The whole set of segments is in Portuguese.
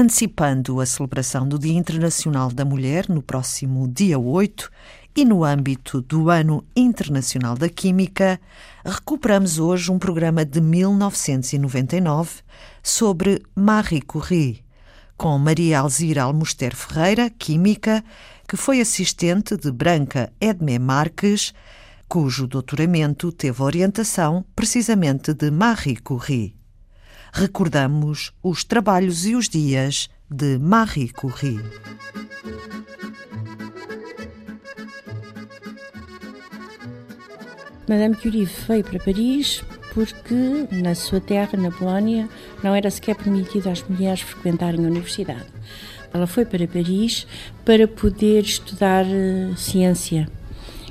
antecipando a celebração do Dia Internacional da Mulher no próximo dia 8 e no âmbito do Ano Internacional da Química, recuperamos hoje um programa de 1999 sobre Marie Curie, com Maria Alzira Almoster Ferreira, química, que foi assistente de Branca Edmé Marques, cujo doutoramento teve orientação precisamente de Marie Curie. Recordamos os trabalhos e os dias de Marie Curie. Madame Curie veio para Paris porque na sua terra, na Polónia, não era sequer permitido às mulheres frequentarem a universidade. Ela foi para Paris para poder estudar uh, ciência,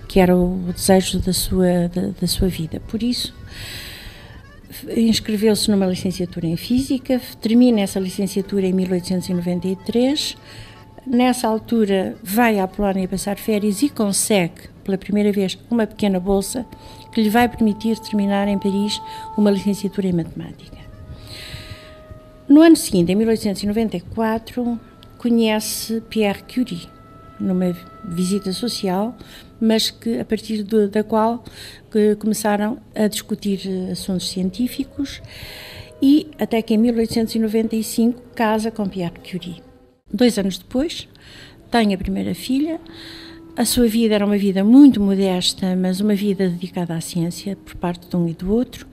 que era o desejo da sua, da, da sua vida. Por isso, inscreveu-se numa licenciatura em Física, termina essa licenciatura em 1893. Nessa altura, vai à Polónia passar férias e consegue, pela primeira vez, uma pequena bolsa que lhe vai permitir terminar em Paris uma licenciatura em Matemática. No ano seguinte, em 1894, conhece Pierre Curie, numa visita social, mas que a partir de, da qual começaram a discutir assuntos científicos e até que em 1895 casa com Pierre Curie. Dois anos depois, tem a primeira filha. A sua vida era uma vida muito modesta, mas uma vida dedicada à ciência por parte de um e do outro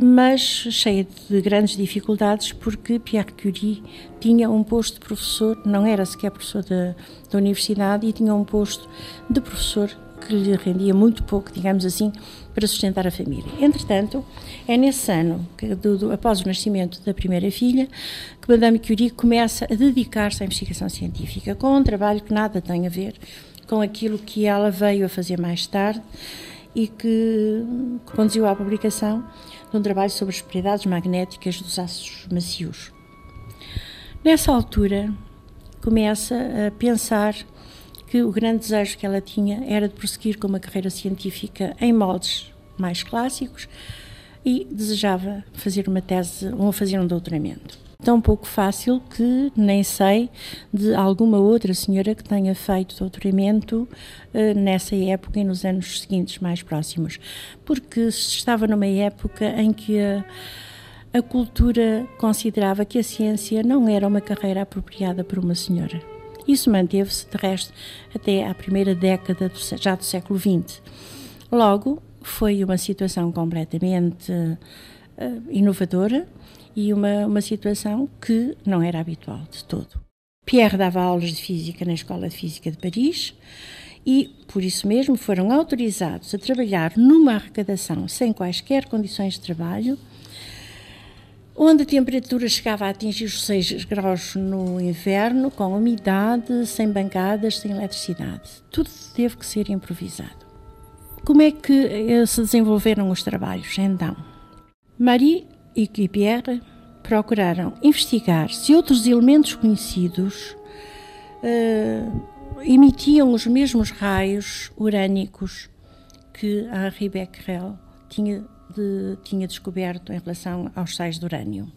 mas cheia de grandes dificuldades porque Pierre Curie tinha um posto de professor, não era sequer professor da, da universidade e tinha um posto de professor que lhe rendia muito pouco, digamos assim, para sustentar a família. Entretanto, é nesse ano, do, do, após o nascimento da primeira filha, que Madame Curie começa a dedicar-se à investigação científica, com um trabalho que nada tem a ver com aquilo que ela veio a fazer mais tarde e que conduziu à publicação de um trabalho sobre as propriedades magnéticas dos aços macios. Nessa altura, começa a pensar que o grande desejo que ela tinha era de prosseguir com uma carreira científica em moldes mais clássicos e desejava fazer uma tese ou fazer um doutoramento tão pouco fácil que nem sei de alguma outra senhora que tenha feito doutoramento uh, nessa época e nos anos seguintes mais próximos, porque estava numa época em que a, a cultura considerava que a ciência não era uma carreira apropriada para uma senhora. Isso manteve-se, de resto, até à primeira década do, já do século XX. Logo, foi uma situação completamente inovadora e uma, uma situação que não era habitual de todo. Pierre dava aulas de física na Escola de Física de Paris e, por isso mesmo, foram autorizados a trabalhar numa arrecadação sem quaisquer condições de trabalho, onde a temperatura chegava a atingir os 6 graus no inverno, com umidade, sem bancadas, sem eletricidade. Tudo teve que ser improvisado. Como é que eh, se desenvolveram os trabalhos, então? Marie e Pierre procuraram investigar se outros elementos conhecidos uh, emitiam os mesmos raios urânicos que Henri Becquerel tinha, de, tinha descoberto em relação aos sais de urânio.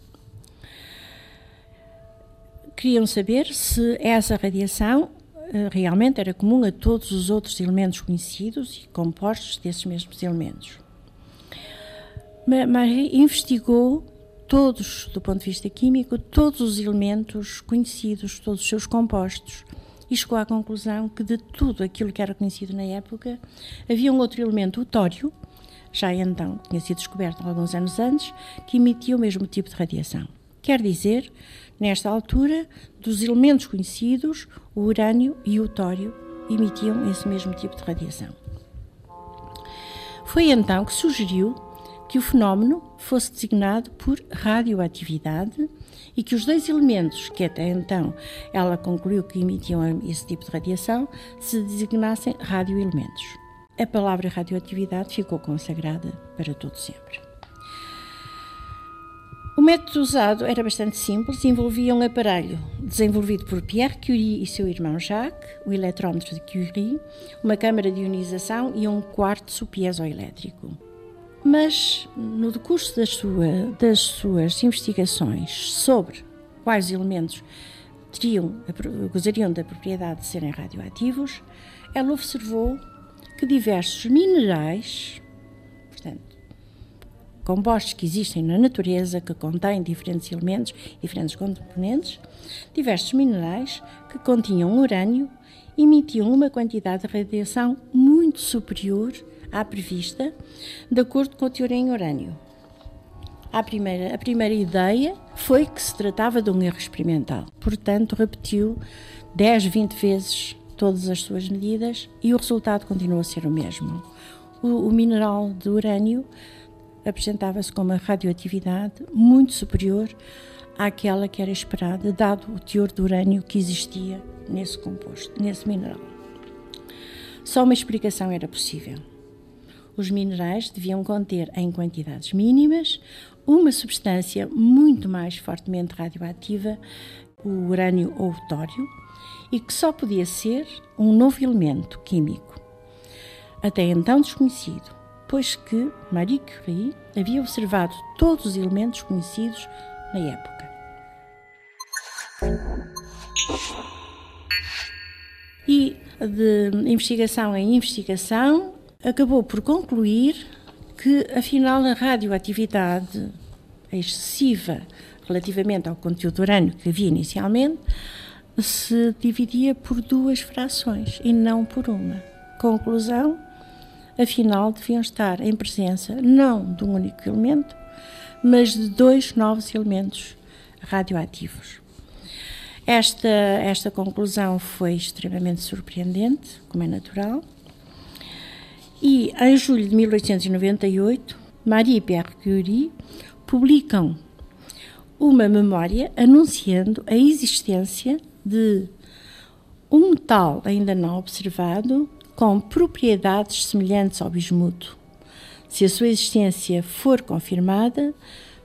Queriam saber se essa radiação uh, realmente era comum a todos os outros elementos conhecidos e compostos desses mesmos elementos. Marie investigou todos, do ponto de vista químico, todos os elementos conhecidos, todos os seus compostos, e chegou à conclusão que de tudo aquilo que era conhecido na época, havia um outro elemento, o tório, já então tinha sido descoberto alguns anos antes, que emitia o mesmo tipo de radiação. Quer dizer, nesta altura, dos elementos conhecidos, o urânio e o tório emitiam esse mesmo tipo de radiação. Foi então que sugeriu que o fenómeno fosse designado por radioatividade e que os dois elementos que até então ela concluiu que emitiam esse tipo de radiação se designassem radioelementos. A palavra radioatividade ficou consagrada para todo sempre. O método usado era bastante simples e envolvia um aparelho desenvolvido por Pierre Curie e seu irmão Jacques, o eletrómetro de Curie, uma câmara de ionização e um quartzo piezoelétrico. Mas, no decurso das, sua, das suas investigações sobre quais elementos teriam, gozariam da propriedade de serem radioativos, ela observou que diversos minerais, portanto, compostos que existem na natureza, que contêm diferentes elementos, diferentes componentes, diversos minerais que continham urânio emitiam uma quantidade de radiação muito superior à prevista, de acordo com a teoria em urânio. A primeira, a primeira ideia foi que se tratava de um erro experimental. Portanto, repetiu 10, 20 vezes todas as suas medidas e o resultado continuou a ser o mesmo. O, o mineral de urânio apresentava-se com uma radioatividade muito superior àquela que era esperada, dado o teor de urânio que existia nesse composto, nesse mineral. Só uma explicação era possível. Os minerais deviam conter, em quantidades mínimas, uma substância muito mais fortemente radioativa, o urânio ou o tório, e que só podia ser um novo elemento químico, até então desconhecido, pois que Marie Curie havia observado todos os elementos conhecidos na época. E de investigação em investigação, acabou por concluir que, afinal, a radioatividade excessiva relativamente ao conteúdo urânio que havia inicialmente se dividia por duas frações e não por uma. Conclusão: afinal, deviam estar em presença não de um único elemento, mas de dois novos elementos radioativos. Esta, esta conclusão foi extremamente surpreendente, como é natural, e em julho de 1898, Marie e Pierre Curie publicam uma memória anunciando a existência de um metal ainda não observado com propriedades semelhantes ao bismuto. Se a sua existência for confirmada,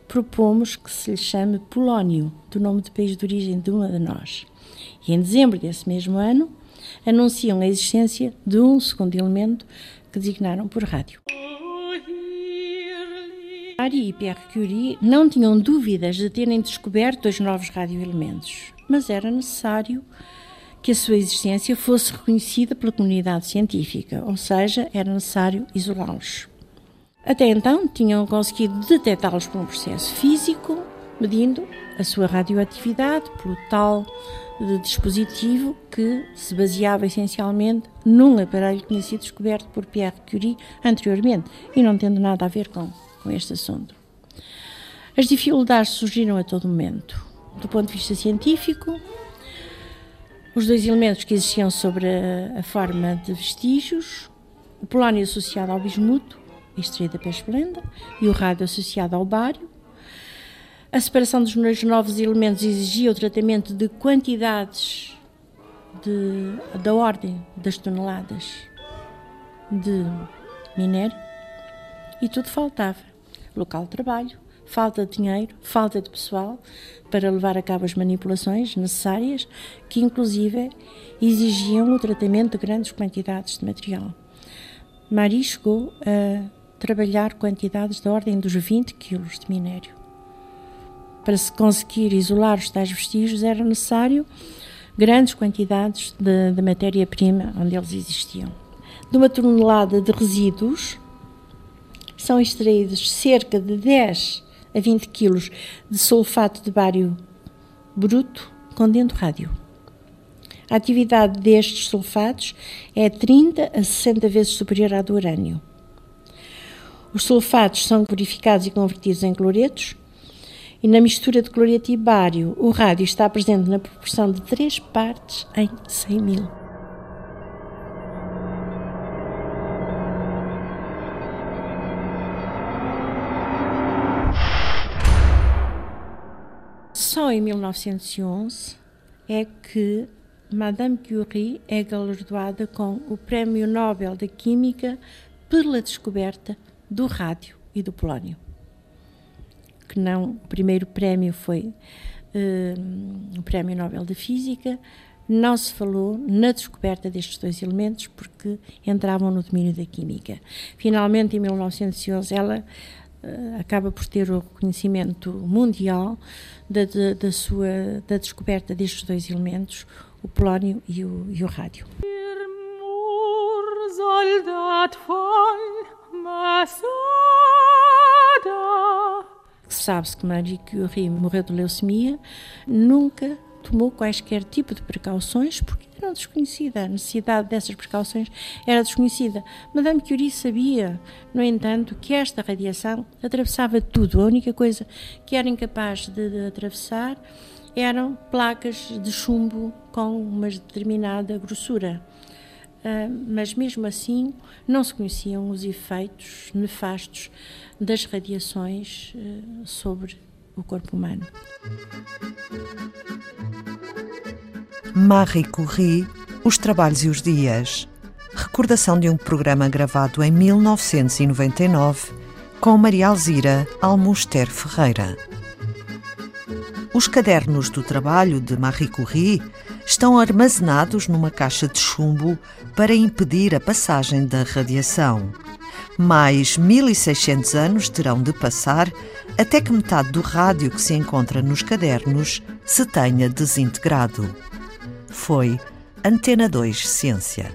propomos que se lhe chame polónio, do nome do país de origem de uma de nós. E em dezembro desse mesmo ano, anunciam a existência de um segundo elemento que designaram por rádio. Marie e Pierre Curie não tinham dúvidas de terem descoberto dois novos radioelementos, mas era necessário que a sua existência fosse reconhecida pela comunidade científica, ou seja, era necessário isolá-los. Até então, tinham conseguido detectá-los por um processo físico, medindo a sua radioatividade pelo tal de dispositivo que se baseava essencialmente num aparelho que tinha sido descoberto por Pierre Curie anteriormente e não tendo nada a ver com, com este assunto. As dificuldades surgiram a todo momento. Do ponto de vista científico, os dois elementos que existiam sobre a, a forma de vestígios, o polónio associado ao bismuto, extraído da peixe blenda, e o rádio associado ao bário, a separação dos novos elementos exigia o tratamento de quantidades de, da ordem das toneladas de minério e tudo faltava. Local de trabalho, falta de dinheiro, falta de pessoal para levar a cabo as manipulações necessárias, que inclusive exigiam o tratamento de grandes quantidades de material. Marie chegou a trabalhar quantidades da ordem dos 20 quilos de minério para se conseguir isolar os tais vestígios era necessário grandes quantidades de, de matéria-prima onde eles existiam. De uma tonelada de resíduos são extraídos cerca de 10 a 20 quilos de sulfato de bário bruto contendo rádio. A atividade destes sulfatos é 30 a 60 vezes superior à do urânio. Os sulfatos são purificados e convertidos em cloretos e na mistura de cloreto e bário, o rádio está presente na proporção de 3 partes em 100 mil. Só em 1911 é que Madame Curie é galardoada com o Prémio Nobel da Química pela descoberta do rádio e do polónio que não. O primeiro prémio foi uh, o Prémio Nobel de Física. Não se falou na descoberta destes dois elementos porque entravam no domínio da química. Finalmente, em 1911, ela uh, acaba por ter o reconhecimento mundial da, da, da, sua da descoberta destes dois elementos, o polónio e o, e o rádio. Sabe-se que Marie Curie morreu de leucemia, nunca tomou quaisquer tipo de precauções porque era desconhecida. A necessidade dessas precauções era desconhecida. Madame Curie sabia, no entanto, que esta radiação atravessava tudo. A única coisa que era incapaz de, de atravessar eram placas de chumbo com uma determinada grossura. Uh, mas mesmo assim não se conheciam os efeitos nefastos das radiações uh, sobre o corpo humano. Marie Curie, Os Trabalhos e os Dias. Recordação de um programa gravado em 1999 com Maria Alzira Almuster Ferreira. Os cadernos do trabalho de Marie Curie estão armazenados numa caixa de chumbo para impedir a passagem da radiação. Mais 1600 anos terão de passar até que metade do rádio que se encontra nos cadernos se tenha desintegrado. Foi Antena 2 Ciência.